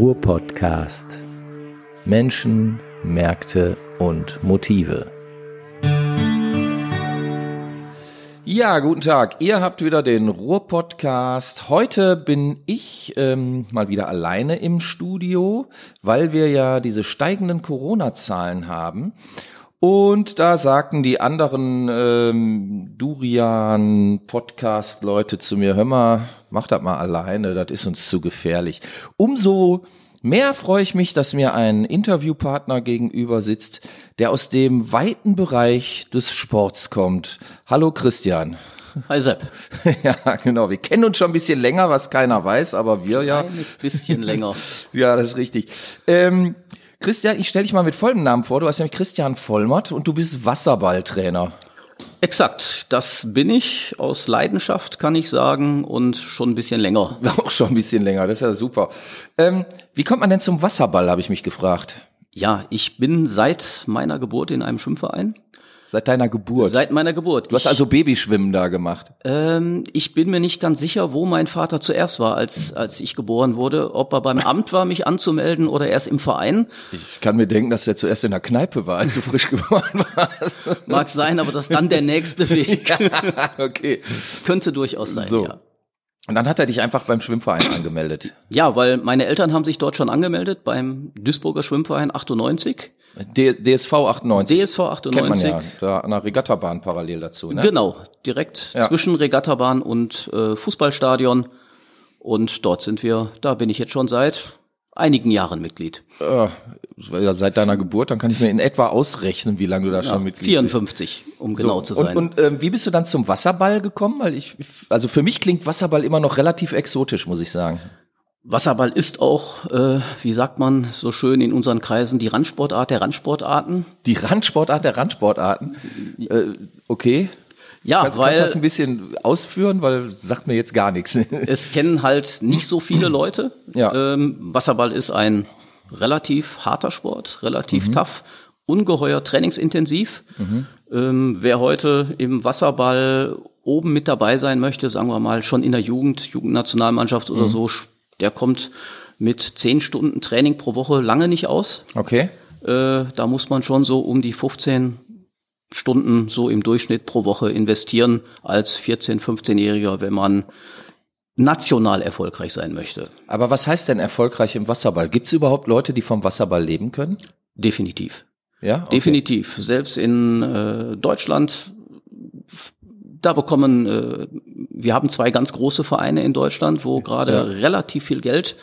Ruhr-Podcast. Menschen, Märkte und Motive. Ja, guten Tag. Ihr habt wieder den Ruhr-Podcast. Heute bin ich ähm, mal wieder alleine im Studio, weil wir ja diese steigenden Corona-Zahlen haben. Und da sagten die anderen ähm, Durian-Podcast-Leute zu mir, hör mal, mach das mal alleine, das ist uns zu gefährlich. Umso mehr freue ich mich, dass mir ein Interviewpartner gegenüber sitzt, der aus dem weiten Bereich des Sports kommt. Hallo Christian. Hi Sepp. Ja, genau. Wir kennen uns schon ein bisschen länger, was keiner weiß, aber wir ja. Ein bisschen länger. ja, das ist richtig. Ähm, Christian, ich stelle dich mal mit folgendem Namen vor. Du hast nämlich Christian Vollmert und du bist Wasserballtrainer. Exakt, das bin ich aus Leidenschaft, kann ich sagen, und schon ein bisschen länger. Auch schon ein bisschen länger, das ist ja super. Ähm, wie kommt man denn zum Wasserball, habe ich mich gefragt. Ja, ich bin seit meiner Geburt in einem Schwimmverein. Seit deiner Geburt? Seit meiner Geburt. Du hast also Babyschwimmen da gemacht? Ähm, ich bin mir nicht ganz sicher, wo mein Vater zuerst war, als, als ich geboren wurde. Ob er beim Amt war, mich anzumelden oder erst im Verein. Ich kann mir denken, dass er zuerst in der Kneipe war, als du frisch geboren warst. Mag sein, aber das ist dann der nächste Weg. ja, okay. Das könnte durchaus sein, so. ja. Und dann hat er dich einfach beim Schwimmverein angemeldet. Ja, weil meine Eltern haben sich dort schon angemeldet beim Duisburger Schwimmverein 98. D DSV 98. DSV 98. Kennt man ja, da an der Regattabahn parallel dazu, ne? Genau, direkt Ja. zwischen Regattabahn und äh, Fußballstadion. Und dort sind wir, da bin ich jetzt schon seit einigen Jahren Mitglied. Äh, ja seit deiner Geburt, dann kann ich mir in etwa ausrechnen, wie lange du da schon Mitglied 54, um bist. genau So, zu sein. Und, und ähm, wie bist du dann zum Wasserball gekommen? Weil ich, also für mich klingt Wasserball immer noch relativ exotisch, muss ich sagen. Wasserball ist auch, äh, wie sagt man so schön in unseren Kreisen, die Randsportart der Randsportarten. Die Randsportart der Randsportarten. Äh, okay. Ja, Kannst, kannst du das ein weil bisschen ausführen, weil sagt mir jetzt gar nichts. es kennen halt nicht so viele Leute. Ja. Ähm, Wasserball ist ein relativ harter Sport, relativ Mhm. tough, ungeheuer trainingsintensiv. Ähm, wer heute im Wasserball oben mit dabei sein möchte, sagen wir mal schon in der Jugend, Jugendnationalmannschaft Mhm. oder so, der kommt mit zehn Stunden Training pro Woche lange nicht aus. Okay. Äh, da muss man schon so um die 15 Stunden so im Durchschnitt pro Woche investieren als 14-, 15-Jähriger, wenn man national erfolgreich sein möchte. Aber was heißt denn erfolgreich im Wasserball? Gibt es überhaupt Leute, die vom Wasserball leben können? Definitiv. Ja? Okay. Definitiv. Selbst in äh, Deutschland, da bekommen, äh, wir haben zwei ganz große Vereine in Deutschland, wo gerade Ja. relativ viel Geld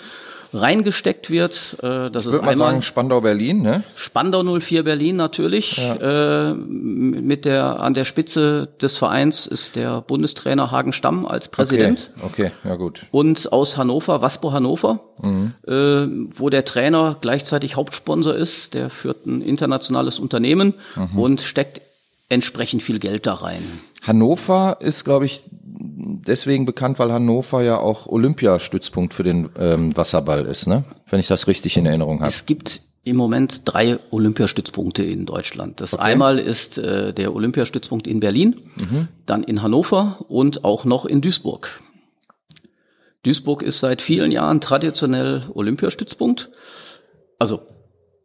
reingesteckt wird. Äh, das Ich ist einmal sagen Spandau Berlin, ne? Spandau 04 Berlin natürlich. Äh, mit der an der Spitze des Vereins ist der Bundestrainer Hagen Stamm als Präsident. Okay, okay, ja gut. Und aus Hannover, Waspo Hannover, äh, wo der Trainer gleichzeitig Hauptsponsor ist, der führt ein internationales Unternehmen und steckt entsprechend viel Geld da rein. Hannover ist, glaube ich, deswegen bekannt, weil Hannover ja auch Olympiastützpunkt für den ähm, Wasserball ist, ne? Wenn ich das richtig in Erinnerung habe. Es gibt im Moment drei Olympiastützpunkte in Deutschland. Das einmal ist äh, der Olympiastützpunkt in Berlin, dann in Hannover und auch noch in Duisburg. Duisburg ist seit vielen Jahren traditionell Olympiastützpunkt. Also,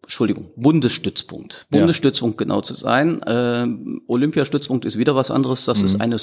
Entschuldigung, Bundesstützpunkt. Ja. Bundesstützpunkt genau zu sein. Ähm, Olympiastützpunkt ist wieder was anderes. Das ist eine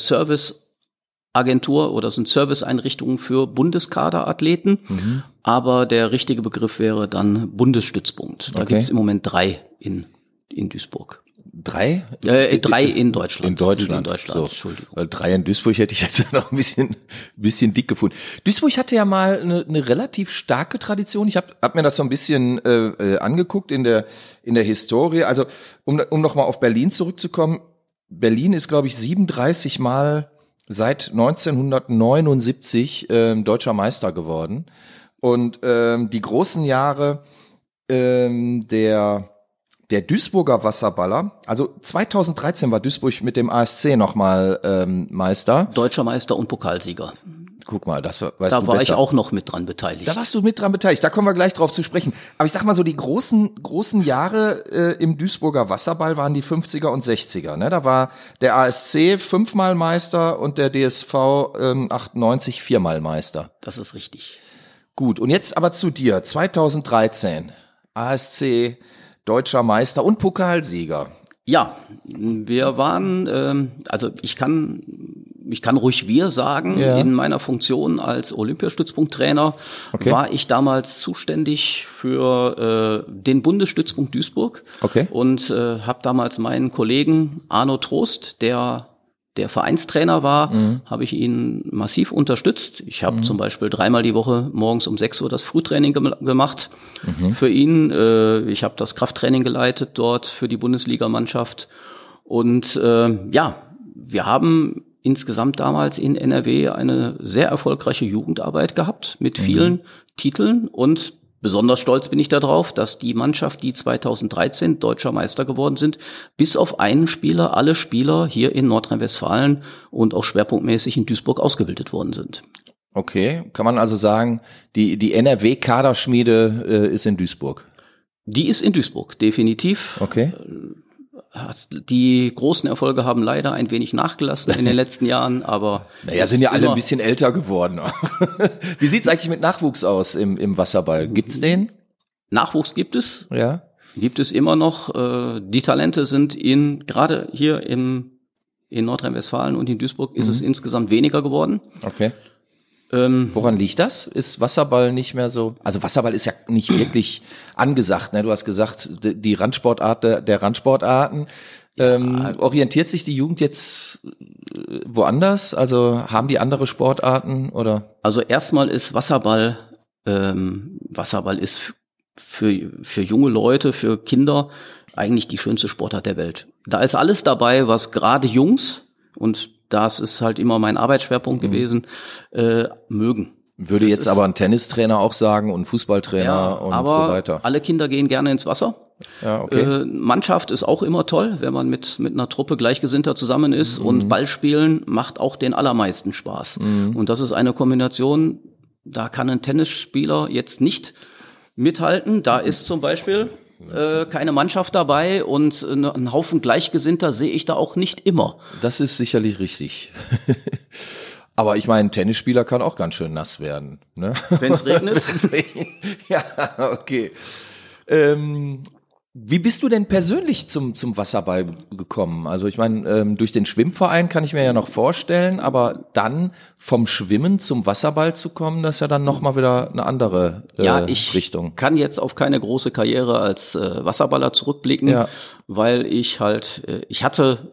Serviceagentur oder sind Serviceeinrichtungen für Bundeskaderathleten. Aber der richtige Begriff wäre dann Bundesstützpunkt. Da Okay. gibt es im Moment drei in, in Duisburg. Drei? Äh, drei in Deutschland. In Deutschland. In Deutschland, So. Entschuldigung. Weil drei in Duisburg hätte ich jetzt noch ein bisschen, bisschen dick gefunden. Duisburg hatte ja mal eine, eine relativ starke Tradition. Ich habe hab mir das so ein bisschen äh, äh, angeguckt in der, in der Historie. Also, um, um nochmal auf Berlin zurückzukommen. Berlin ist, glaube ich, 37 Mal seit 1979 ähm, deutscher Meister geworden. Und ähm, die großen Jahre ähm, der der Duisburger Wasserballer, also 2013 war Duisburg mit dem ASC nochmal ähm, Meister. Deutscher Meister und Pokalsieger. Guck mal, das we- weißt Da du war besser. ich auch noch mit dran beteiligt. Da warst du mit dran beteiligt, da kommen wir gleich drauf zu sprechen. Aber ich sag mal so, die großen, großen Jahre äh, im Duisburger Wasserball waren die 50er und 60er. Ne? Da war der ASC fünfmal Meister und der DSV ähm, 98 viermal Meister. das ist richtig. Gut, und jetzt aber zu dir. 2013, ASC, deutscher Meister und Pokalsieger. Ja, wir waren, ähm, also ich kann, ich kann ruhig wir sagen, ja. in meiner Funktion als Olympiastützpunkttrainer okay. war ich damals zuständig für äh, den Bundesstützpunkt Duisburg okay. und äh, habe damals meinen Kollegen Arno Trost, der der Vereinstrainer war, mhm. habe ich ihn massiv unterstützt. Ich habe mhm. zum Beispiel dreimal die Woche morgens um 6 Uhr das Frühtraining gem gemacht mhm. für ihn. Äh, ich habe das Krafttraining geleitet dort für die Bundesligamannschaft. Und äh, ja, wir haben insgesamt damals in NRW eine sehr erfolgreiche Jugendarbeit gehabt mit mhm. vielen Titeln und Besonders stolz bin ich darauf, dass die Mannschaft, die 2013 deutscher Meister geworden sind, bis auf einen Spieler, alle Spieler hier in Nordrhein-Westfalen und auch schwerpunktmäßig in Duisburg ausgebildet worden sind. Okay, kann man also sagen, die, die NRW-Kaderschmiede äh, ist in Duisburg? Die ist in Duisburg, definitiv. Okay. Die großen Erfolge haben leider ein wenig nachgelassen in den letzten Jahren, aber. Naja, sind ja alle ein bisschen älter geworden. Wie sieht's eigentlich mit Nachwuchs aus im, im Wasserball? Gibt's den? Nachwuchs gibt es. Ja. Gibt es immer noch. Äh, die Talente sind in, gerade hier im, in Nordrhein-Westfalen und in Duisburg ist mhm. es insgesamt weniger geworden. Okay. Ähm, Woran liegt das? Ist Wasserball nicht mehr so? Also Wasserball ist ja nicht wirklich angesagt. Ne? Du hast gesagt, die Randsportart der, der Randsportarten. Ähm, orientiert sich die Jugend jetzt äh, woanders? Also haben die andere Sportarten oder? Also erstmal ist Wasserball, ähm, Wasserball ist für, für junge Leute, für Kinder eigentlich die schönste Sportart der Welt. Da ist alles dabei, was gerade Jungs und das ist halt immer mein Arbeitsschwerpunkt mhm. gewesen, äh, mögen. Würde das jetzt aber ein Tennistrainer auch sagen und Fußballtrainer ja, und aber so weiter. Alle Kinder gehen gerne ins Wasser. Ja, okay. Äh, Mannschaft ist auch immer toll, wenn man mit, mit einer Truppe Gleichgesinnter zusammen ist mhm. und Ballspielen macht auch den allermeisten Spaß. Mhm. Und das ist eine Kombination, da kann ein Tennisspieler jetzt nicht mithalten. Da ist zum Beispiel äh, keine Mannschaft dabei und einen Haufen Gleichgesinnter sehe ich da auch nicht immer. Das ist sicherlich richtig. Aber ich meine, ein Tennisspieler kann auch ganz schön nass werden. Ne? Wenn es regnet. ja, okay. Ähm, wie bist du denn persönlich zum, zum Wasserball gekommen? Also ich meine, ähm, durch den Schwimmverein kann ich mir ja noch vorstellen, aber dann vom Schwimmen zum Wasserball zu kommen, das ist ja dann nochmal wieder eine andere äh, ja, ich Richtung. kann jetzt auf keine große Karriere als äh, Wasserballer zurückblicken, ja. weil ich halt, äh, ich hatte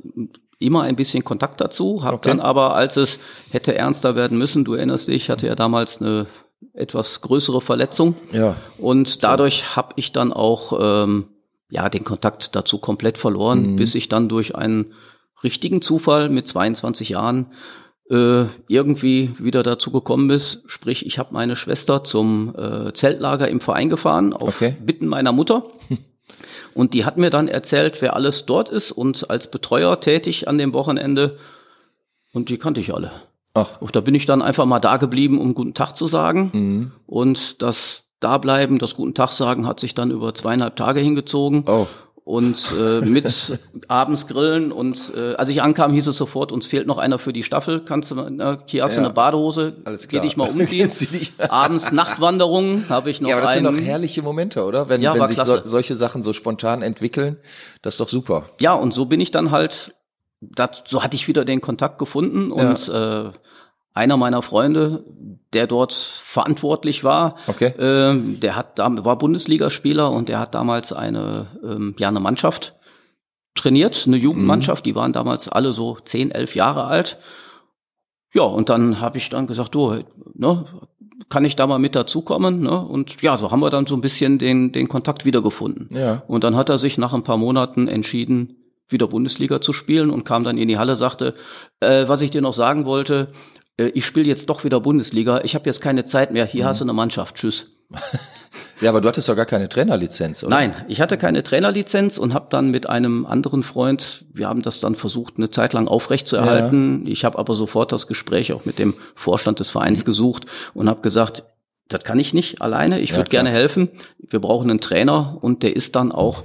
immer ein bisschen Kontakt dazu, habe okay. dann aber, als es hätte ernster werden müssen, du erinnerst dich, ich hatte ja damals eine etwas größere Verletzung. Ja. Und dadurch habe ich dann auch ähm, ja, den Kontakt dazu komplett verloren, mhm. bis ich dann durch einen richtigen Zufall mit 22 Jahren äh, irgendwie wieder dazu gekommen ist. Sprich, ich habe meine Schwester zum äh, Zeltlager im Verein gefahren, auf okay. Bitten meiner Mutter. Und die hat mir dann erzählt, wer alles dort ist und als Betreuer tätig an dem Wochenende. Und die kannte ich alle. Ach. Und da bin ich dann einfach mal da geblieben, um guten Tag zu sagen. Mhm. Und das da bleiben, das guten Tag sagen, hat sich dann über zweieinhalb Tage hingezogen. Oh. Und äh, mit abends grillen und äh, als ich ankam, hieß es sofort, uns fehlt noch einer für die Staffel. Kannst du, äh, hier hast du eine Badehose, Alles klar. geh dich mal umziehen. abends Nachtwanderung habe ich noch. Ja, aber das einen, sind doch herrliche Momente, oder? Wenn, ja, wenn sich so, solche Sachen so spontan entwickeln, das ist doch super. Ja, und so bin ich dann halt, das, so hatte ich wieder den Kontakt gefunden und ja. äh, einer meiner Freunde, der dort verantwortlich war, okay. ähm, der hat war Bundesligaspieler und der hat damals eine ähm, ja eine Mannschaft trainiert, eine Jugendmannschaft. Mhm. Die waren damals alle so zehn, elf Jahre alt. Ja, und dann habe ich dann gesagt, du, ne, kann ich da mal mit dazukommen? Ne? Und ja, so haben wir dann so ein bisschen den den Kontakt wiedergefunden. Ja. Und dann hat er sich nach ein paar Monaten entschieden, wieder Bundesliga zu spielen und kam dann in die Halle, sagte, äh, was ich dir noch sagen wollte, äh, ich spiele jetzt doch wieder Bundesliga, ich habe jetzt keine Zeit mehr, hier mhm. hast du eine Mannschaft, tschüss. ja, aber du hattest doch gar keine Trainerlizenz, oder? Nein, ich hatte keine Trainerlizenz und habe dann mit einem anderen Freund, wir haben das dann versucht, eine Zeit lang aufrechtzuerhalten. Ja. Ich habe aber sofort das Gespräch auch mit dem Vorstand des Vereins gesucht und habe gesagt, das kann ich nicht alleine, ich ja, würde gerne helfen. Wir brauchen einen Trainer und der ist dann auch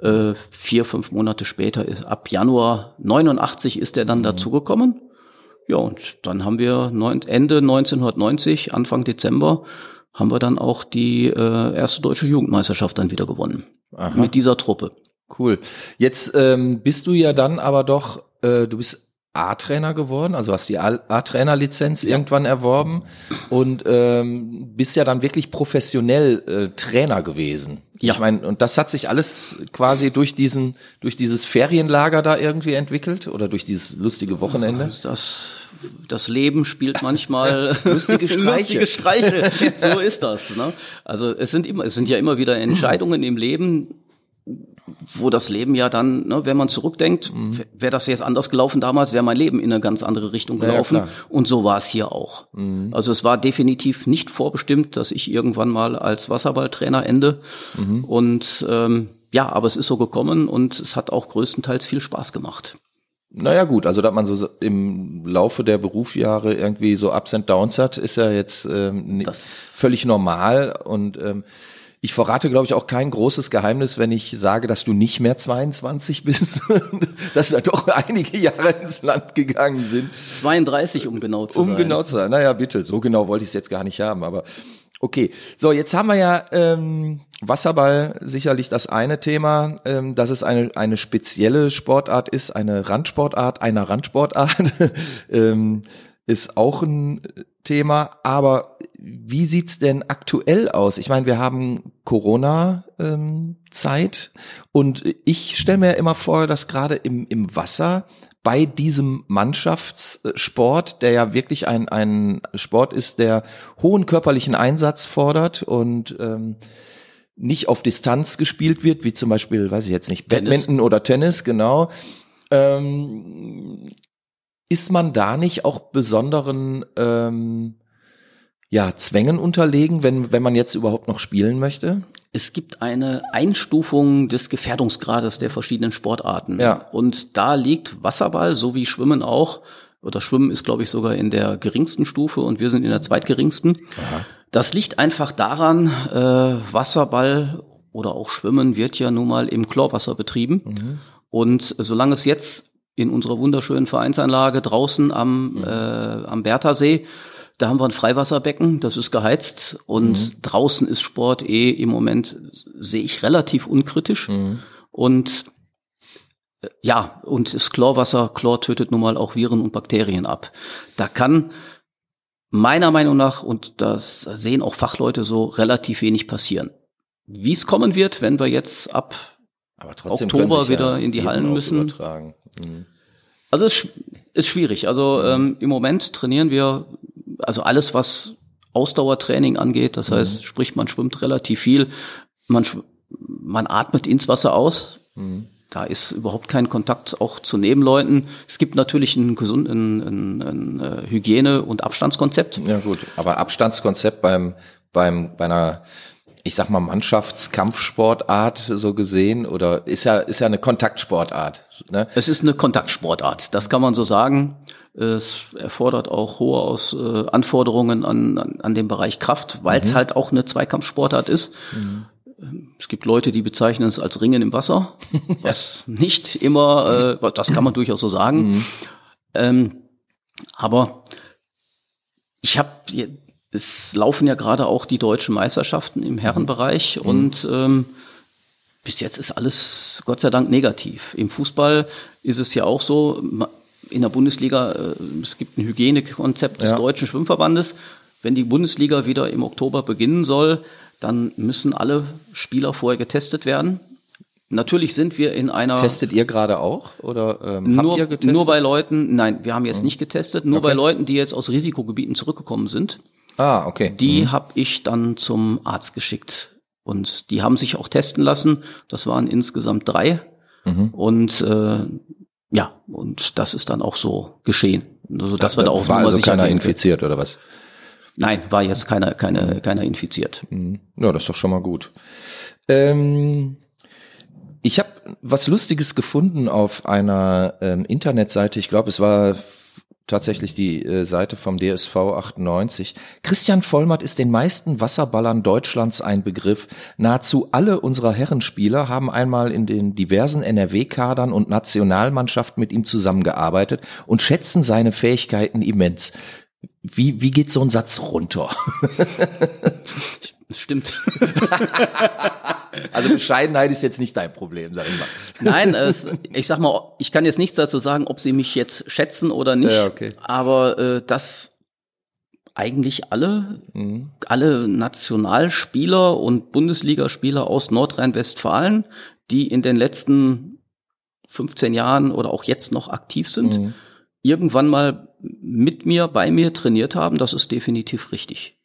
äh, vier, fünf Monate später, ab Januar 89 ist er dann mhm. dazugekommen. Ja, und dann haben wir neun, Ende 1990, Anfang Dezember, haben wir dann auch die äh, erste deutsche Jugendmeisterschaft dann wieder gewonnen. Aha. Mit dieser Truppe. Cool. Jetzt ähm, bist du ja dann aber doch, äh, du bist A-Trainer geworden, also hast die A-Trainer-Lizenz ja. irgendwann erworben und ähm, bist ja dann wirklich professionell äh, Trainer gewesen. Ja. Ich meine, und das hat sich alles quasi durch diesen, durch dieses Ferienlager da irgendwie entwickelt oder durch dieses lustige Wochenende. Also das, das Leben spielt manchmal lustige Streiche. lustige Streiche. So ist das. Ne? Also es sind immer, es sind ja immer wieder Entscheidungen im Leben, wo das Leben ja dann, ne, wenn man zurückdenkt, mhm. wäre das jetzt anders gelaufen damals, wäre mein Leben in eine ganz andere Richtung gelaufen. Ja, und so war es hier auch. Mhm. Also es war definitiv nicht vorbestimmt, dass ich irgendwann mal als Wasserballtrainer ende. Mhm. Und ähm, ja, aber es ist so gekommen und es hat auch größtenteils viel Spaß gemacht. Naja gut, also dass man so im Laufe der Berufsjahre irgendwie so Ups and Downs hat, ist ja jetzt ähm, völlig normal und ähm, ich verrate, glaube ich, auch kein großes Geheimnis, wenn ich sage, dass du nicht mehr 22 bist, dass da doch einige Jahre ins Land gegangen sind. 32, um genau zu um sein. Um genau zu sein. Naja, bitte, so genau wollte ich es jetzt gar nicht haben, aber okay. So, jetzt haben wir ja ähm, Wasserball sicherlich das eine Thema, ähm, dass es eine, eine spezielle Sportart ist, eine Randsportart einer Randsportart. ähm, ist auch ein Thema, aber wie sieht's denn aktuell aus? Ich meine, wir haben Corona-Zeit ähm, und ich stelle mir immer vor, dass gerade im, im Wasser bei diesem Mannschaftssport, der ja wirklich ein, ein Sport ist, der hohen körperlichen Einsatz fordert und ähm, nicht auf Distanz gespielt wird, wie zum Beispiel, weiß ich jetzt nicht, Tennis. Badminton oder Tennis, genau. Ähm, ist man da nicht auch besonderen ähm, ja, Zwängen unterlegen, wenn, wenn man jetzt überhaupt noch spielen möchte? Es gibt eine Einstufung des Gefährdungsgrades der verschiedenen Sportarten. Ja. Und da liegt Wasserball, so wie Schwimmen auch, oder Schwimmen ist, glaube ich, sogar in der geringsten Stufe und wir sind in der zweitgeringsten. Aha. Das liegt einfach daran, äh, Wasserball oder auch Schwimmen wird ja nun mal im Chlorwasser betrieben. Mhm. Und solange es jetzt in unserer wunderschönen Vereinsanlage draußen am, mhm. äh, am Berthasee. Da haben wir ein Freiwasserbecken, das ist geheizt und mhm. draußen ist Sport eh im Moment, sehe ich relativ unkritisch. Mhm. Und äh, ja, und das Chlorwasser, Chlor tötet nun mal auch Viren und Bakterien ab. Da kann meiner Meinung nach, und das sehen auch Fachleute so, relativ wenig passieren. Wie es kommen wird, wenn wir jetzt ab Oktober wieder ja in die Hallen müssen. Übertragen. Mhm. Also es ist schwierig. Also ähm, im Moment trainieren wir, also alles, was Ausdauertraining angeht, das mhm. heißt, sprich, man schwimmt relativ viel, man, man atmet ins Wasser aus. Mhm. Da ist überhaupt kein Kontakt auch zu Nebenleuten. Es gibt natürlich ein, gesunden ein, ein, ein äh, Hygiene- und Abstandskonzept. Ja gut, aber Abstandskonzept beim, beim, bei einer ich sag mal, Mannschaftskampfsportart so gesehen oder ist ja, ist ja eine Kontaktsportart. Ne? Es ist eine Kontaktsportart, das kann man so sagen. Es erfordert auch hohe Aus, äh, Anforderungen an, an, an den Bereich Kraft, weil es mhm. halt auch eine Zweikampfsportart ist. Mhm. Es gibt Leute, die bezeichnen es als Ringen im Wasser, was ja. nicht immer, äh, das kann man durchaus so sagen. Mhm. Ähm, aber ich habe es laufen ja gerade auch die deutschen Meisterschaften im Herrenbereich mhm. und ähm, bis jetzt ist alles Gott sei Dank negativ. Im Fußball ist es ja auch so, in der Bundesliga, äh, es gibt ein Hygienekonzept des ja. Deutschen Schwimmverbandes. Wenn die Bundesliga wieder im Oktober beginnen soll, dann müssen alle Spieler vorher getestet werden. Natürlich sind wir in einer. Testet ihr gerade auch oder ähm, nur, habt ihr getestet? Nur bei Leuten, nein, wir haben jetzt mhm. nicht getestet, nur okay. bei Leuten, die jetzt aus Risikogebieten zurückgekommen sind. Ah, okay. Die mhm. habe ich dann zum Arzt geschickt. Und die haben sich auch testen lassen. Das waren insgesamt drei. Mhm. Und äh, ja, und das ist dann auch so geschehen. Also, dass wir da auch war also keiner infiziert oder was? Nein, war jetzt keiner, keine, keiner infiziert. Mhm. Ja, das ist doch schon mal gut. Ähm, ich habe was Lustiges gefunden auf einer ähm, Internetseite. Ich glaube, es war tatsächlich die äh, Seite vom DSV 98. Christian Vollmatt ist den meisten Wasserballern Deutschlands ein Begriff. Nahezu alle unserer Herrenspieler haben einmal in den diversen NRW-Kadern und Nationalmannschaften mit ihm zusammengearbeitet und schätzen seine Fähigkeiten immens. Wie, wie geht so ein Satz runter? Das stimmt. also Bescheidenheit ist jetzt nicht dein Problem, sag ich mal. Nein, es, ich sag mal, ich kann jetzt nichts dazu sagen, ob sie mich jetzt schätzen oder nicht. Ja, okay. Aber äh, dass eigentlich alle, mhm. alle Nationalspieler und Bundesligaspieler aus Nordrhein-Westfalen, die in den letzten 15 Jahren oder auch jetzt noch aktiv sind, mhm. irgendwann mal mit mir, bei mir trainiert haben, das ist definitiv richtig.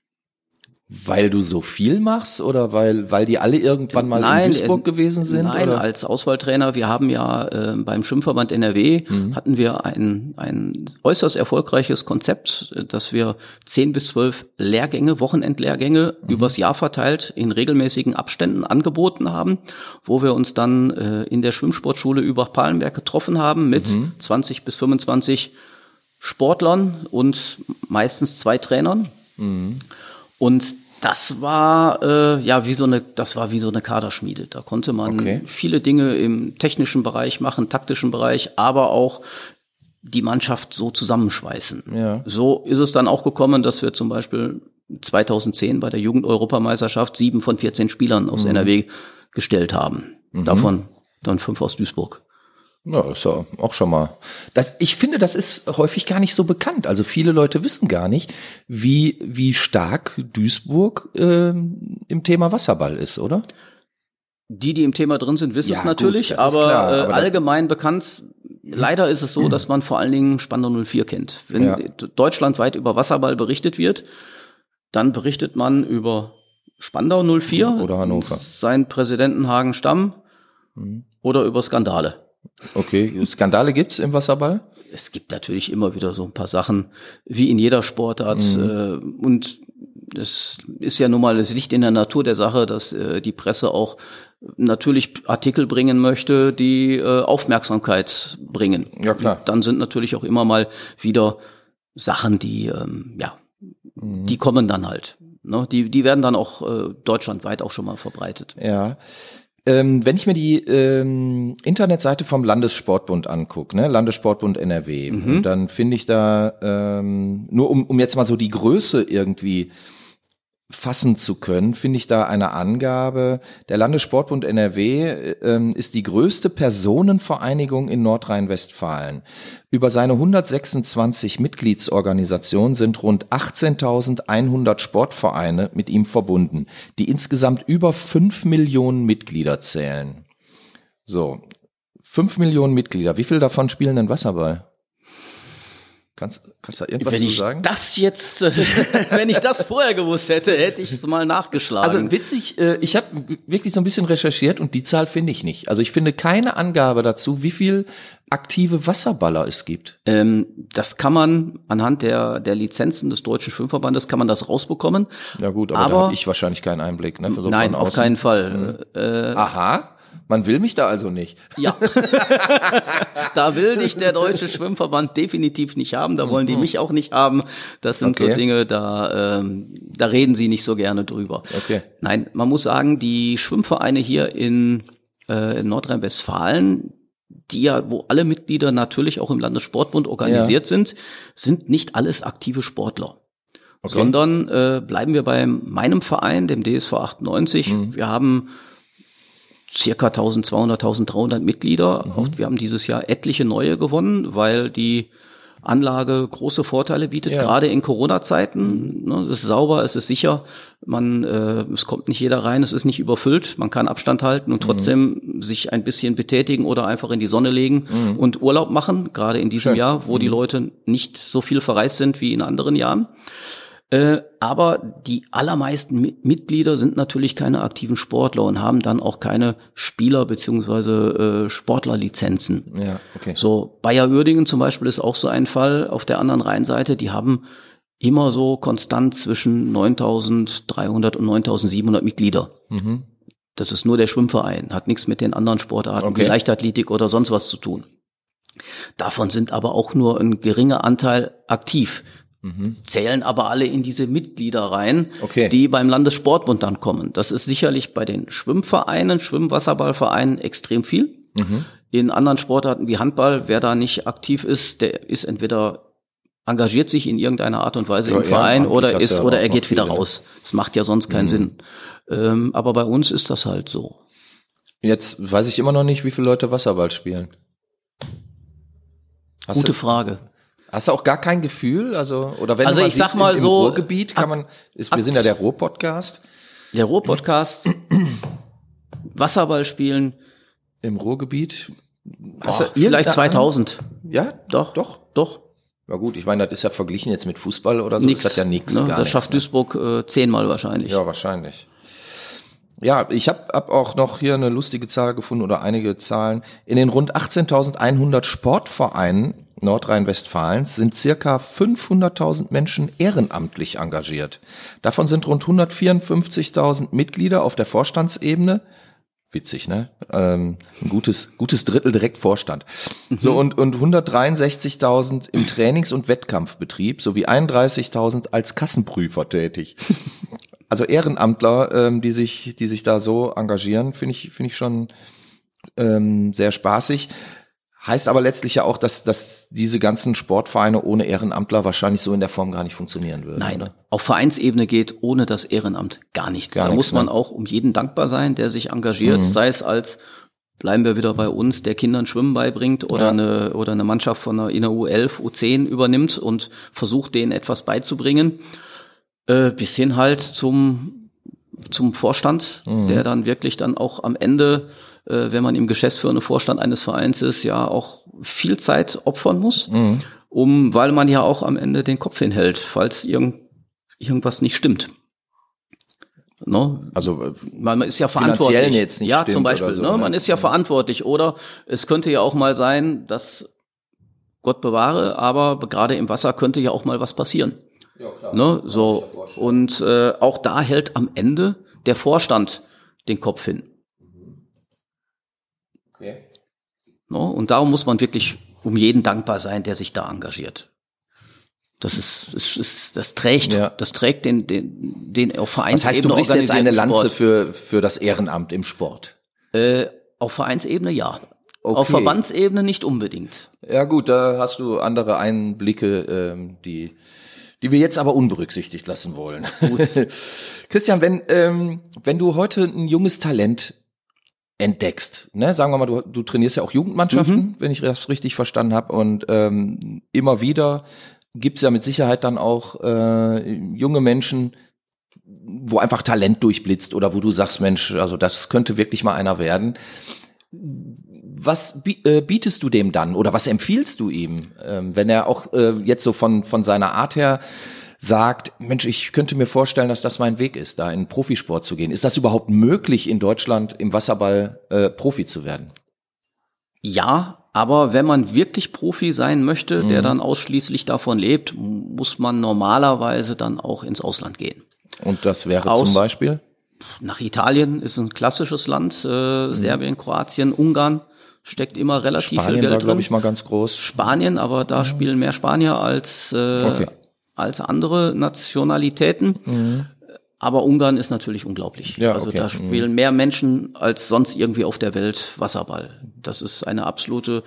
Weil du so viel machst oder weil, weil die alle irgendwann mal nein, in Duisburg äh, gewesen sind? Nein, oder? als Auswahltrainer. Wir haben ja äh, beim Schwimmverband NRW mhm. hatten wir ein, ein äußerst erfolgreiches Konzept, dass wir zehn bis zwölf Lehrgänge, Wochenendlehrgänge mhm. übers Jahr verteilt in regelmäßigen Abständen angeboten haben, wo wir uns dann äh, in der Schwimmsportschule über Palenberg getroffen haben mit mhm. 20 bis 25 Sportlern und meistens zwei Trainern. Und das war äh, ja wie so eine, das war wie so eine Kaderschmiede. Da konnte man okay. viele Dinge im technischen Bereich machen, taktischen Bereich, aber auch die Mannschaft so zusammenschweißen. Ja. So ist es dann auch gekommen, dass wir zum Beispiel 2010 bei der Jugend-Europameisterschaft sieben von 14 Spielern aus mhm. NRW gestellt haben. Mhm. Davon dann fünf aus Duisburg. Ja, ist ja auch schon mal. Das, ich finde, das ist häufig gar nicht so bekannt. Also viele Leute wissen gar nicht, wie, wie stark Duisburg äh, im Thema Wasserball ist, oder? Die, die im Thema drin sind, wissen ja, es natürlich, gut, aber, klar, äh, aber allgemein bekannt. Leider ist es so, dass man vor allen Dingen Spandau 04 kennt. Wenn ja. deutschlandweit über Wasserball berichtet wird, dann berichtet man über Spandau 04 oder Hannover, seinen Präsidenten Hagen Stamm mhm. oder über Skandale. Okay, Skandale gibt's im Wasserball? Es gibt natürlich immer wieder so ein paar Sachen, wie in jeder Sportart. Mhm. Äh, und es ist ja nun mal, es liegt in der Natur der Sache, dass äh, die Presse auch natürlich Artikel bringen möchte, die äh, Aufmerksamkeit bringen. Ja, klar. Und dann sind natürlich auch immer mal wieder Sachen, die, ähm, ja, mhm. die kommen dann halt. Ne? Die, die werden dann auch deutschlandweit auch schon mal verbreitet. Ja. Ähm, wenn ich mir die ähm, Internetseite vom Landessportbund angucke, ne, Landessportbund NRW, mhm. dann finde ich da ähm, nur um, um jetzt mal so die Größe irgendwie fassen zu können, finde ich da eine Angabe. Der Landessportbund NRW äh, ist die größte Personenvereinigung in Nordrhein-Westfalen. Über seine 126 Mitgliedsorganisationen sind rund 18.100 Sportvereine mit ihm verbunden, die insgesamt über 5 Millionen Mitglieder zählen. So, 5 Millionen Mitglieder. Wie viel davon spielen denn Wasserball? Kannst, kannst du da irgendwas wenn zu ich sagen? Das jetzt, äh, wenn ich das vorher gewusst hätte, hätte ich es mal nachgeschlagen. Also witzig, äh, ich habe wirklich so ein bisschen recherchiert und die Zahl finde ich nicht. Also ich finde keine Angabe dazu, wie viel aktive Wasserballer es gibt. Ähm, das kann man anhand der, der Lizenzen des Deutschen Schwimmverbandes kann man das rausbekommen. Ja gut, aber, aber da habe ich wahrscheinlich keinen Einblick. Ne, so nein, auf keinen Fall. Mhm. Äh, Aha. Man will mich da also nicht. Ja. da will dich der Deutsche Schwimmverband definitiv nicht haben. Da wollen die mhm. mich auch nicht haben. Das sind okay. so Dinge, da, ähm, da reden sie nicht so gerne drüber. Okay. Nein, man muss sagen, die Schwimmvereine hier in, äh, in Nordrhein-Westfalen, die ja, wo alle Mitglieder natürlich auch im Landessportbund organisiert ja. sind, sind nicht alles aktive Sportler. Okay. Sondern äh, bleiben wir bei meinem Verein, dem DSV 98. Mhm. Wir haben circa 1200, 1300 Mitglieder. Mhm. Auch wir haben dieses Jahr etliche neue gewonnen, weil die Anlage große Vorteile bietet, ja. gerade in Corona-Zeiten. Mhm. Ne, es ist sauber, es ist sicher, man, äh, es kommt nicht jeder rein, es ist nicht überfüllt, man kann Abstand halten und mhm. trotzdem mhm. sich ein bisschen betätigen oder einfach in die Sonne legen mhm. und Urlaub machen, gerade in diesem Schön. Jahr, wo die mhm. Leute nicht so viel verreist sind wie in anderen Jahren. Äh, aber die allermeisten Mitglieder sind natürlich keine aktiven Sportler und haben dann auch keine Spieler- beziehungsweise äh, Sportlerlizenzen. Ja, okay. So, Bayer Uerdingen zum Beispiel ist auch so ein Fall auf der anderen Rheinseite. Die haben immer so konstant zwischen 9.300 und 9.700 Mitglieder. Mhm. Das ist nur der Schwimmverein, hat nichts mit den anderen Sportarten okay. wie Leichtathletik oder sonst was zu tun. Davon sind aber auch nur ein geringer Anteil aktiv. Mhm. Zählen aber alle in diese Mitglieder rein, okay. die beim Landessportbund dann kommen. Das ist sicherlich bei den Schwimmvereinen, Schwimmwasserballvereinen extrem viel. Mhm. In anderen Sportarten wie Handball, wer da nicht aktiv ist, der ist entweder engagiert sich in irgendeiner Art und Weise Ja, im Verein oder ist ja oder er geht wieder viele, raus. Das macht ja sonst keinen Mhm. Sinn. Ähm, aber bei uns ist das halt so. Jetzt weiß ich immer noch nicht, wie viele Leute Wasserball spielen. Hast Gute du, Frage. Hast du auch gar kein Gefühl? Also, oder wenn Also du mal ich sag mal im, im so, Ruhrgebiet kann man, ist, wir sind ja der Ruhr-Podcast. Der Ruhr-Podcast, Wasserball spielen, Im Ruhrgebiet. Hast boah, du vielleicht irgendeine- 2000. Ja, Doch, doch. doch. Na gut, ich meine, das ist ja verglichen jetzt mit Fußball oder so, Nix. ist das ja nichts. Ne? Das schafft ne? Duisburg äh, zehnmal wahrscheinlich. Ja, wahrscheinlich. Ja, ich habe hab auch noch hier eine lustige Zahl gefunden oder einige Zahlen. In den rund 18.100 Sportvereinen Nordrhein-Westfalens sind circa 500.000 Menschen ehrenamtlich engagiert. Davon sind rund 154.000 Mitglieder auf der Vorstandsebene. Witzig, ne? Ähm, ein gutes, gutes Drittel direkt Vorstand. So, und, und 163.000 im Trainings- und Wettkampfbetrieb sowie 31.000 als Kassenprüfer tätig. Also Ehrenamtler, ähm, die sich, die sich da so engagieren, finde ich, finde ich schon ähm, sehr spaßig. Heißt aber letztlich ja auch, dass, dass diese ganzen Sportvereine ohne Ehrenamtler wahrscheinlich so in der Form gar nicht funktionieren würden. Nein, Oder? auf Vereinsebene geht ohne das Ehrenamt gar nichts. Gar da nichts, muss man ne? auch um jeden dankbar sein, der sich engagiert, Mhm. sei es als bleiben wir wieder bei uns, der Kindern Schwimmen beibringt oder Ja. eine oder eine Mannschaft von einer in der U11, U10 übernimmt und versucht denen etwas beizubringen, äh, bis hin halt zum zum Vorstand, Mhm. der dann wirklich dann auch am Ende, äh, wenn man im geschäftsführende Vorstand eines Vereins ist, ja auch viel Zeit opfern muss Mhm. um, weil man ja auch am Ende den Kopf hinhält, falls irgend, irgendwas nicht stimmt. Ne? Also äh, Man ist ja verantwortlich. jetzt nicht ja, zum Beispiel. so, ne? ne? Man ist ja verantwortlich. Oder es könnte ja auch mal sein, dass Gott bewahre, aber gerade im Wasser könnte ja auch mal was passieren. Ja, klar. Ne? So und äh, auch da hält am Ende der Vorstand den Kopf hin. Okay. Ne? Und darum muss man wirklich um jeden dankbar sein, der sich da engagiert. Das ist, das, ist, das trägt, Ja. das trägt den, den, den auf Das Vereinsebene heißt, du brichst jetzt eine Lanze für, für das Ehrenamt im Sport. Äh, auf Vereinsebene ja. Okay. Auf Verbandsebene nicht unbedingt. Ja gut, da hast du andere Einblicke, ähm, die, die wir jetzt aber unberücksichtigt lassen wollen. Christian, wenn, ähm, wenn du heute ein junges Talent entdeckst, ne, sagen wir mal, du, du trainierst ja auch Jugendmannschaften, wenn ich das richtig verstanden habe, und ähm, immer wieder gibt's ja mit Sicherheit dann auch äh, junge Menschen, wo einfach Talent durchblitzt oder wo du sagst, Mensch, also das könnte wirklich mal einer werden. Was äh, bietest du dem dann oder was empfiehlst du ihm, ähm, wenn er auch äh, jetzt so von, von seiner Art her sagt, Mensch, ich könnte mir vorstellen, dass das mein Weg ist, da in Profisport zu gehen. Ist das überhaupt möglich, in Deutschland im Wasserball äh, Profi zu werden? Ja, aber wenn man wirklich Profi sein möchte, der Mhm. dann ausschließlich davon lebt, muss man normalerweise dann auch ins Ausland gehen. Und das wäre Aus- zum Beispiel? Nach Italien ist ein klassisches Land, äh, Serbien, Kroatien, Ungarn steckt immer relativ viel Spanien Geld war, drin. glaube ich, mal ganz groß. Spanien, aber da spielen mehr Spanier als, äh, Okay. als andere Nationalitäten. Aber Ungarn ist natürlich unglaublich. Ja, also okay. da spielen mehr Menschen als sonst irgendwie auf der Welt Wasserball. Das ist eine absolute,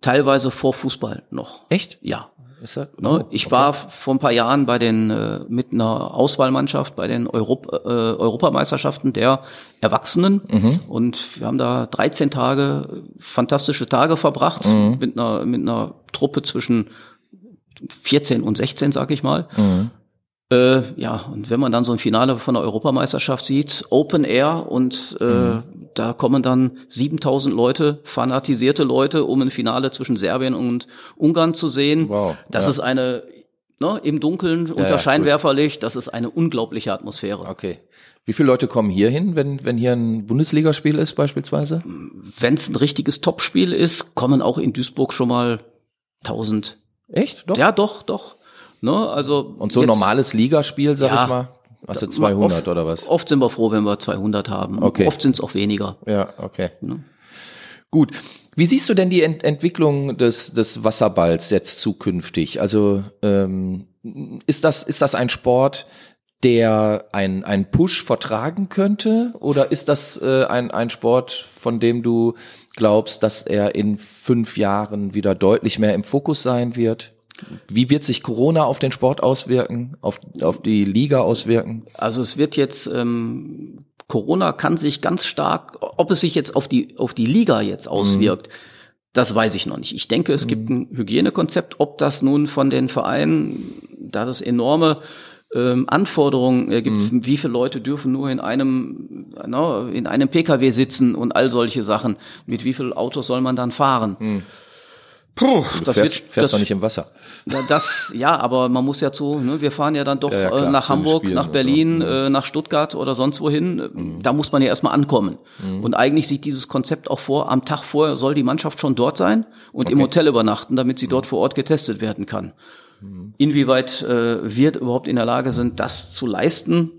teilweise vor Fußball noch. Echt? Ja. Ist das? Ne? Oh, Ich okay. war vor ein paar Jahren bei den äh, mit einer Auswahlmannschaft bei den Europ äh, Europameisterschaften der Erwachsenen Mhm. und wir haben da 13 Tage fantastische Tage verbracht Mhm. mit einer mit einer Truppe zwischen 14 und 16, sag ich mal. Mhm. Äh, ja, und wenn man dann so ein Finale von der Europameisterschaft sieht, Open Air und äh, Mhm. da kommen dann 7000 Leute, fanatisierte Leute, um ein Finale zwischen Serbien und Ungarn zu sehen. Wow, Das ja. ist eine, ne, im Dunkeln ja, unter gut. Scheinwerferlicht, das ist eine unglaubliche Atmosphäre. Okay. Wie viele Leute kommen hier hin, wenn, wenn hier ein Bundesligaspiel ist beispielsweise? Wenn es ein richtiges Topspiel ist, kommen auch in Duisburg schon mal 1000. Echt? Doch? Ja, doch, doch. Ne, also Und so ein jetzt- normales Ligaspiel, sag Ja. ich mal? Du 200 oft, oder was? Oft sind wir froh, wenn wir 200 haben. Okay. Oft sind es auch weniger. Ja, okay. Ne? Gut. Wie siehst du denn die Ent Entwicklung des, des Wasserballs jetzt zukünftig? Also ähm, ist das ist das ein Sport, der ein ein Push vertragen könnte, oder ist das äh, ein ein Sport, von dem du glaubst, dass er in fünf Jahren wieder deutlich mehr im Fokus sein wird? Wie wird sich Corona auf den Sport auswirken, auf, auf die Liga auswirken? Also es wird jetzt, ähm, Corona kann sich ganz stark, ob es sich jetzt auf die, auf die Liga jetzt auswirkt, mhm. das weiß ich noch nicht. Ich denke, es mhm. gibt ein Hygienekonzept, ob das nun von den Vereinen, da das enorme ähm, Anforderungen ergibt, mhm. wie viele Leute dürfen nur in einem, no, in einem Pkw sitzen und all solche Sachen, mit wie viel Autos soll man dann fahren. Mhm. Puh, du das fährst, wird, fährst das, doch nicht im Wasser. Das, ja, aber man muss ja zu, ne, wir fahren ja dann doch ja, ja, äh, klar, nach Hamburg, nach Berlin, so. Mhm. äh, nach Stuttgart oder sonst wohin. Mhm. Da muss man ja erstmal ankommen. Mhm. Und eigentlich sieht dieses Konzept auch vor, am Tag vorher soll die Mannschaft schon dort sein und okay. im Hotel übernachten, damit sie dort vor Ort getestet werden kann. Mhm. Inwieweit äh, wir überhaupt in der Lage sind, das zu leisten,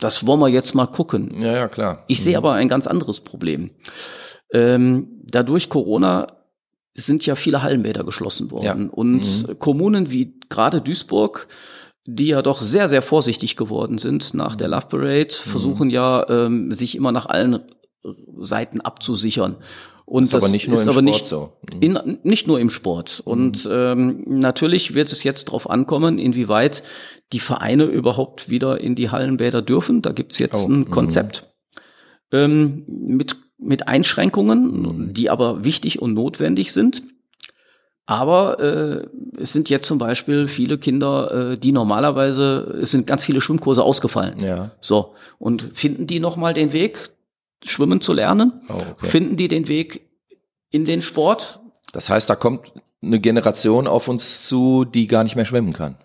das wollen wir jetzt mal gucken. Ja, ja, klar. Ich sehe aber ein ganz anderes Problem. Ähm, dadurch Corona sind ja viele Hallenbäder geschlossen worden. Ja. Und mhm. Kommunen wie gerade Duisburg, die ja doch sehr, sehr vorsichtig geworden sind nach der Love Parade, mhm. versuchen ja, ähm, sich immer nach allen Seiten abzusichern. Und ist das aber nicht nur ist im aber Sport nicht, so. Mhm. In, nicht nur im Sport. Mhm. Und ähm, natürlich wird es jetzt darauf ankommen, inwieweit die Vereine überhaupt wieder in die Hallenbäder dürfen. Da gibt's jetzt oh. ein mhm. Konzept ähm, mit mit Einschränkungen, mhm. die aber wichtig und notwendig sind. Aber äh, es sind jetzt zum Beispiel viele Kinder, äh, die normalerweise, es sind ganz viele Schwimmkurse ausgefallen. Ja. So. Und finden die nochmal den Weg, schwimmen zu lernen? Oh, okay. Finden die den Weg in den Sport? Das heißt, da kommt eine Generation auf uns zu, die gar nicht mehr schwimmen kann.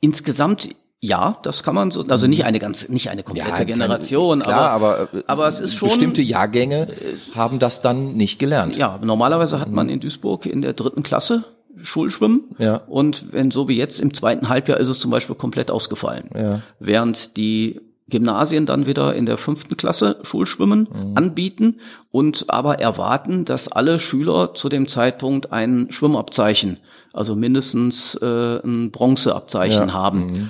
Insgesamt ja, das kann man so, also nicht eine ganz, nicht eine komplette ja, Generation, keine, klar, aber, aber, aber es ist schon bestimmte Jahrgänge haben das dann nicht gelernt. Ja, normalerweise hat man mhm. in Duisburg in der dritten Klasse Schulschwimmen ja. und wenn so wie jetzt im zweiten Halbjahr ist es zum Beispiel komplett ausgefallen, ja. während die Gymnasien dann wieder in der fünften Klasse Schulschwimmen mhm. anbieten und aber erwarten, dass alle Schüler zu dem Zeitpunkt ein Schwimmabzeichen, also mindestens äh, ein Bronzeabzeichen ja. haben. Mhm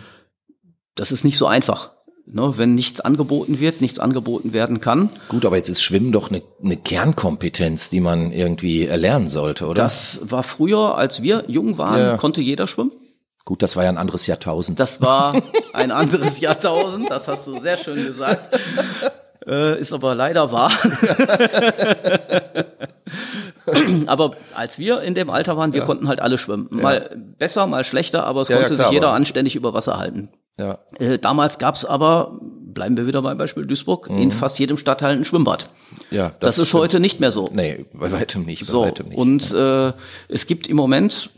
das ist nicht so einfach. Ne, wenn nichts angeboten wird, nichts angeboten werden kann. Gut, aber jetzt ist Schwimmen doch eine, eine Kernkompetenz, die man irgendwie erlernen sollte, oder? Das war früher, als wir jung waren, ja. konnte jeder schwimmen. Gut, das war ja ein anderes Jahrtausend. Das war ein anderes Jahrtausend, das hast du sehr schön gesagt. Äh, ist aber leider wahr. aber als wir in dem Alter waren, wir ja. konnten halt alle schwimmen. Mal ja. besser, mal schlechter, aber es ja, konnte sich jeder anständig über Wasser halten. Ja. Äh, damals gab's aber, bleiben wir wieder beim Beispiel Duisburg, mhm. in fast jedem Stadtteil ein Schwimmbad. Ja, das, das ist stimmt. heute nicht mehr so. Nee, bei weitem nicht. Bei so, weitem nicht. Und äh, es gibt im Moment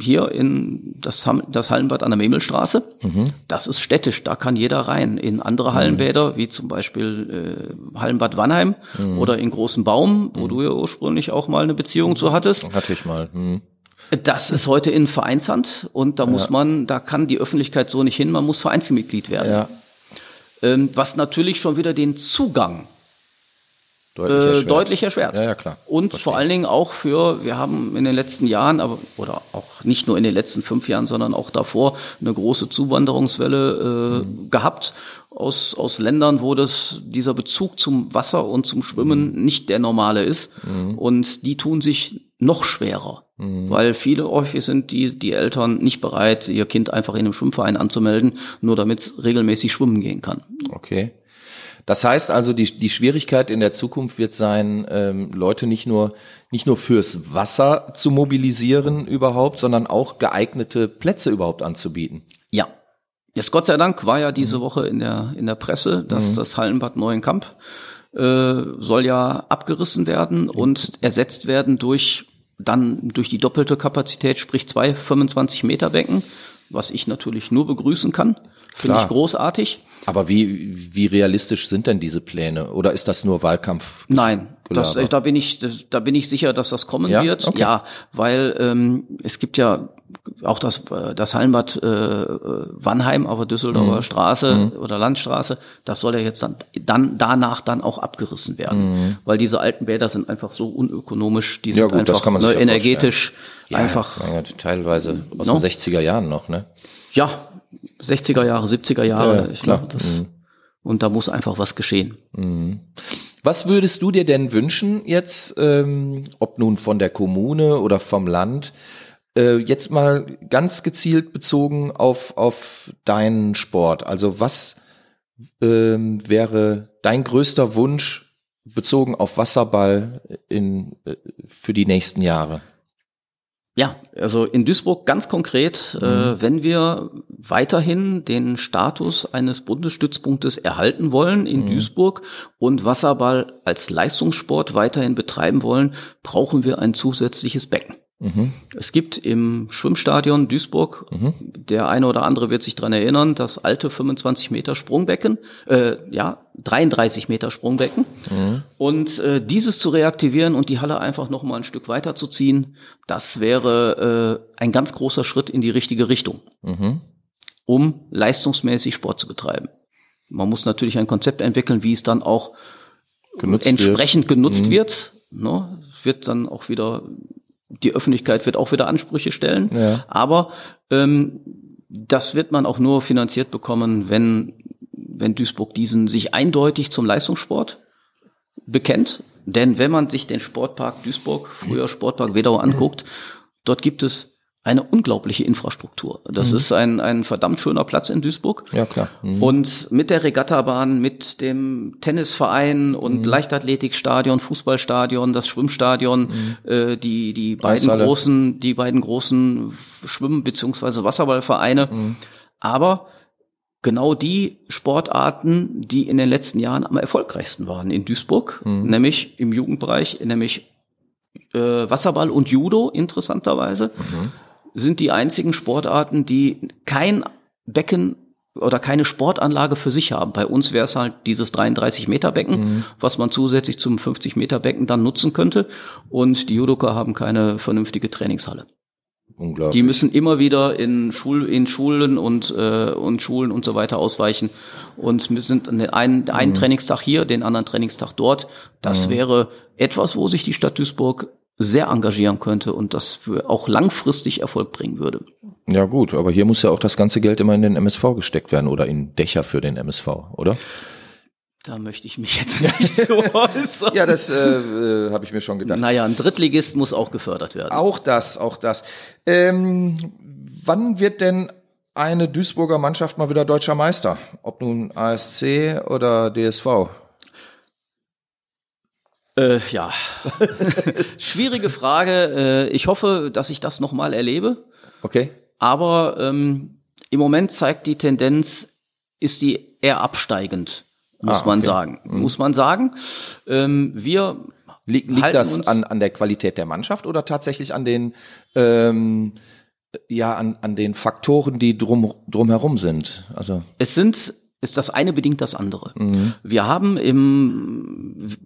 hier in das, das Hallenbad an der Memmelstraße. Mhm. Das ist städtisch, da kann jeder rein. In andere Hallenbäder, mhm. wie zum Beispiel äh, Hallenbad Wannheim mhm. oder in Großen Baum, wo mhm. du ja ursprünglich auch mal eine Beziehung zu hattest. Hatte ich mal. Das ist heute in Vereinshand und da muss man, da kann die Öffentlichkeit so nicht hin, man muss Vereinsmitglied werden. Ja. Ähm, was natürlich schon wieder den Zugang deutlich äh, erschwert. Deutlich erschwert. Ja, ja, klar. Und Verstehe. vor allen Dingen auch für, wir haben in den letzten Jahren, aber oder auch nicht nur in den letzten fünf Jahren, sondern auch davor eine große Zuwanderungswelle äh, mhm. gehabt aus, aus Ländern, wo das, dieser Bezug zum Wasser und zum Schwimmen mhm. nicht der normale ist. Mhm. Und die tun sich noch schwerer. Mhm. Weil viele häufig sind die, die Eltern nicht bereit, ihr Kind einfach in einem Schwimmverein anzumelden, nur damit es regelmäßig schwimmen gehen kann. Okay. Das heißt also, die, die Schwierigkeit in der Zukunft wird sein, ähm, Leute nicht nur, nicht nur fürs Wasser zu mobilisieren überhaupt, sondern auch geeignete Plätze überhaupt anzubieten. Ja. Jetzt Gott sei Dank war ja diese mhm. Woche in der, in der Presse, dass mhm. das Hallenbad Neuenkamp äh, soll ja abgerissen werden mhm. und ersetzt werden durch dann durch die doppelte Kapazität, sprich zwei 25 Meter Becken, was ich natürlich nur begrüßen kann. Finde ich großartig. Aber wie, wie realistisch sind denn diese Pläne? Oder ist das nur Wahlkampf? Nein, das, da bin ich, da bin ich sicher, dass das kommen ja? wird. Okay. Ja, weil ähm, es gibt ja auch das, das Hallenbad äh, Wannheim auf der Düsseldorfer mhm. Straße mhm. oder Landstraße, das soll ja jetzt dann, dann danach dann auch abgerissen werden. Mhm. Weil diese alten Bäder sind einfach so unökonomisch, die sind ja, gut, einfach ne, energetisch ja, einfach. Ja, teilweise aus no? den 60er Jahren noch, ne? Ja, 60er Jahre, 70er Jahre. Ja, ich klar. Das, mhm. Und da muss einfach was geschehen. Mhm. Was würdest du dir denn wünschen jetzt, ähm, ob nun von der Kommune oder vom Land, Äh, jetzt mal ganz gezielt bezogen auf, auf deinen Sport. Also was ähm, wäre dein größter Wunsch bezogen auf Wasserball in, äh, für die nächsten Jahre? Ja, also in Duisburg ganz konkret, äh, mhm. äh, wenn wir weiterhin den Status eines Bundesstützpunktes erhalten wollen in mhm. Duisburg und Wasserball als Leistungssport weiterhin betreiben wollen, brauchen wir ein zusätzliches Becken. Mhm. Es gibt im Schwimmstadion Duisburg, mhm. der eine oder andere wird sich dran erinnern, das alte 25 Meter Sprungbecken, äh, ja, 33 Meter Sprungbecken. Mhm. Und äh, dieses zu reaktivieren und die Halle einfach noch mal ein Stück weiter zu ziehen, das wäre äh, ein ganz großer Schritt in die richtige Richtung, mhm. um leistungsmäßig Sport zu betreiben. Man muss natürlich ein Konzept entwickeln, wie es dann auch genutzt entsprechend wird. genutzt mhm. wird. Ne? Wird dann auch wieder die Öffentlichkeit wird auch wieder Ansprüche stellen. Ja. Aber ähm, das wird man auch nur finanziert bekommen, wenn, wenn Duisburg diesen sich eindeutig zum Leistungssport bekennt. Denn wenn man sich den Sportpark Duisburg, früher Sportpark Wedau anguckt, dort gibt es eine unglaubliche Infrastruktur. Das mhm. ist ein, ein verdammt schöner Platz in Duisburg. Ja, klar. Mhm. Und mit der Regattabahn, mit dem Tennisverein und mhm. Leichtathletikstadion, Fußballstadion, das Schwimmstadion, mhm. äh, die, die beiden Eishalle. großen, die beiden großen Schwimm- beziehungsweise Wasserballvereine. Mhm. Aber genau die Sportarten, die in den letzten Jahren am erfolgreichsten waren in Duisburg, mhm. nämlich im Jugendbereich, nämlich äh, Wasserball und Judo, interessanterweise. Sind die einzigen Sportarten, die kein Becken oder keine Sportanlage für sich haben. Bei uns wäre es halt dieses 33 Meter Becken, mhm. was man zusätzlich zum 50 Meter Becken dann nutzen könnte. Und die Judoka haben keine vernünftige Trainingshalle. Unglaublich. Die müssen immer wieder in, Schul in Schulen und, äh, und Schulen und so weiter ausweichen und sind einen, einen mhm. Trainingstag hier, den anderen Trainingstag dort. Das mhm. wäre etwas, wo sich die Stadt Duisburg sehr engagieren könnte und das für auch langfristig Erfolg bringen würde. Ja gut, aber hier muss ja auch das ganze Geld immer in den MSV gesteckt werden oder in Dächer für den MSV, oder? Da möchte ich mich jetzt nicht so äußern. ja, das äh, äh, habe ich mir schon gedacht. Naja, ein Drittligist muss auch gefördert werden. Auch das, auch das. Ähm, wann wird denn eine Duisburger Mannschaft mal wieder deutscher Meister? Ob nun ASC oder DSV? Äh, ja, schwierige Frage. Äh, ich hoffe, dass ich das nochmal erlebe. Okay. Aber ähm, im Moment zeigt die Tendenz, ist die eher absteigend, muss ah, okay. man sagen. Mhm. Muss man sagen. Ähm, wir liegt, liegt das an, an der Qualität der Mannschaft oder tatsächlich an den ähm, ja an, an den Faktoren, die drum drumherum sind? Also es sind ist das eine bedingt das andere. Mhm. Wir haben im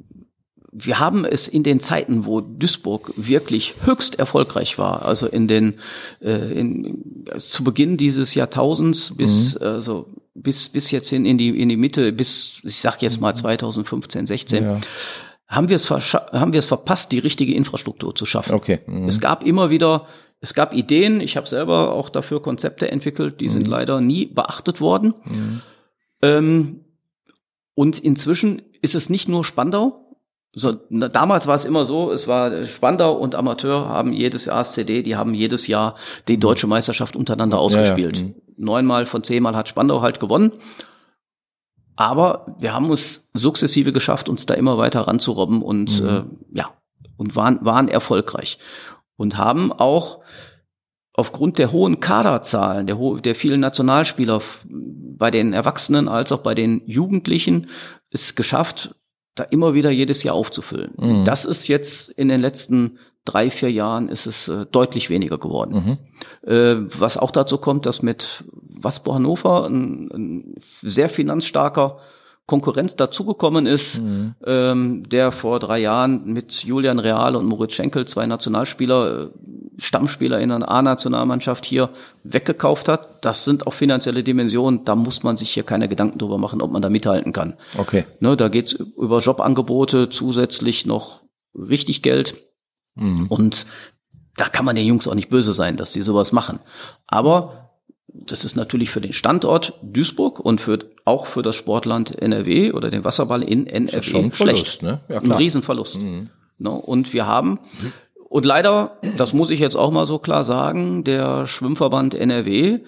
wir haben es in den Zeiten, wo Duisburg wirklich höchst erfolgreich war, also in den äh, in, zu Beginn dieses Jahrtausends bis mhm. also bis bis jetzt hin in die in die Mitte bis ich sag jetzt mal 2015 16 ja. haben wir es haben wir es verpasst die richtige Infrastruktur zu schaffen. Okay. Mhm. Es gab immer wieder es gab Ideen, ich habe selber auch dafür Konzepte entwickelt, die mhm. sind leider nie beachtet worden. Mhm. Ähm, und inzwischen ist es nicht nur Spandau, so, na, damals war es immer so, es war Spandau und Amateur haben jedes Jahr ASCD, die haben jedes Jahr die deutsche Meisterschaft untereinander ausgespielt. Ja, ja. Mhm. Neunmal von zehnmal hat Spandau halt gewonnen. Aber wir haben es sukzessive geschafft, uns da immer weiter ranzurobben und mhm. äh, ja, und waren, waren erfolgreich. Und haben auch aufgrund der hohen Kaderzahlen, der, der vielen Nationalspieler bei den Erwachsenen als auch bei den Jugendlichen es geschafft, da immer wieder jedes Jahr aufzufüllen. Mhm. Das ist jetzt in den letzten drei, vier Jahren ist es äh, deutlich weniger geworden. Mhm. Äh, was auch dazu kommt, dass mit Waspo Hannover ein, ein sehr finanzstarker Konkurrenz dazugekommen ist, mhm. ähm, der vor drei Jahren mit Julian Real und Moritz Schenkel, zwei Nationalspieler, äh, Stammspieler in einer A-Nationalmannschaft hier weggekauft hat. Das sind auch finanzielle Dimensionen, da muss man sich hier keine Gedanken drüber machen, ob man da mithalten kann. Okay. Ne, da geht's über Jobangebote, zusätzlich noch richtig Geld. Mhm. Und da kann man den Jungs auch nicht böse sein, dass die sowas machen. Aber das ist natürlich für den Standort Duisburg und für, auch für das Sportland NRW oder den Wasserball in NRW schon schlecht. Verlust, ne? ja, klar. Ein Riesenverlust. Mhm. No, und wir haben Und leider, das muss ich jetzt auch mal so klar sagen, der Schwimmverband NRW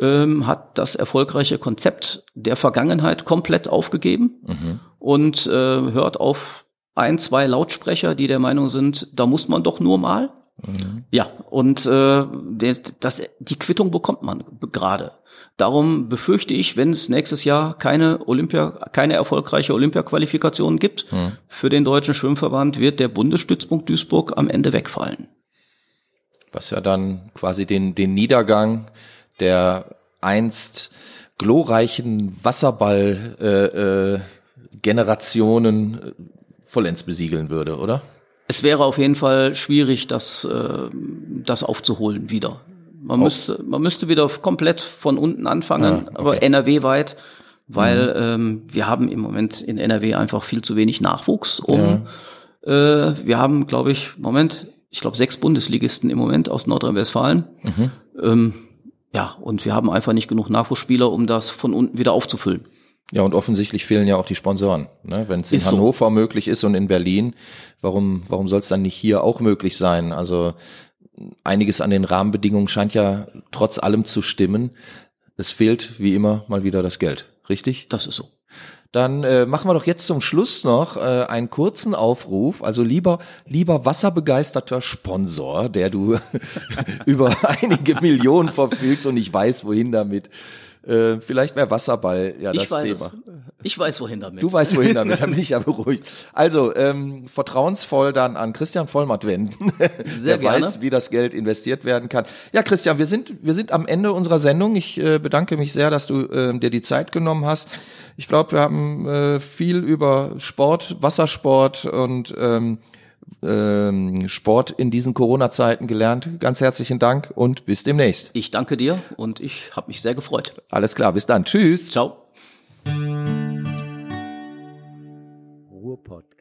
ähm, hat das erfolgreiche Konzept der Vergangenheit komplett aufgegeben mhm. und äh, hört auf ein, zwei Lautsprecher, die der Meinung sind, da muss man doch nur mal. Mhm. Ja, und äh, das, die Quittung bekommt man gerade. Darum befürchte ich, wenn es nächstes Jahr keine Olympia, keine erfolgreiche Olympiaqualifikation gibt mhm. für den deutschen Schwimmverband, wird der Bundesstützpunkt Duisburg am Ende wegfallen. Was ja dann quasi den, den Niedergang der einst glorreichen Wasserball-Generationen äh, äh, vollends besiegeln würde, oder? Es wäre auf jeden Fall schwierig, das, äh, das aufzuholen wieder. Man, oh. müsste, man müsste wieder komplett von unten anfangen, ah, okay. aber NRW-weit, weil mhm. ähm, wir haben im Moment in NRW einfach viel zu wenig Nachwuchs. Um, ja. äh, wir haben, glaube ich, Moment, ich glaube sechs Bundesligisten im Moment aus Nordrhein-Westfalen. Mhm. Ähm, ja, und wir haben einfach nicht genug Nachwuchsspieler, um das von unten wieder aufzufüllen. Ja, und offensichtlich fehlen ja auch die Sponsoren. Ne? Wenn es in ist Hannover so. möglich ist und in Berlin, warum, warum soll es dann nicht hier auch möglich sein? Also einiges an den Rahmenbedingungen scheint ja trotz allem zu stimmen. Es fehlt wie immer mal wieder das Geld, richtig? Das ist so. Dann äh, machen wir doch jetzt zum Schluss noch äh, einen kurzen Aufruf. Also lieber, lieber wasserbegeisterter Sponsor, der du über einige Millionen verfügst und ich weiß, wohin damit. Äh, vielleicht wäre Wasserball ja das ich weiß Thema. Ich weiß, wohin damit. Du weißt, wohin damit, da bin ich ja beruhigt. Also, ähm, vertrauensvoll dann an Christian Vollmatt wenden. Sehr Der gerne. weiß, wie das Geld investiert werden kann. Ja, Christian, wir sind, wir sind am Ende unserer Sendung. Ich äh, bedanke mich sehr, dass du äh, dir die Zeit genommen hast. Ich glaube, wir haben äh, viel über Sport, Wassersport und ähm, ähm, Sport in diesen Corona-Zeiten gelernt. Ganz herzlichen Dank und bis demnächst. Ich danke dir und ich habe mich sehr gefreut. Alles klar, bis dann. Tschüss. Ciao. Ruhrpodcast.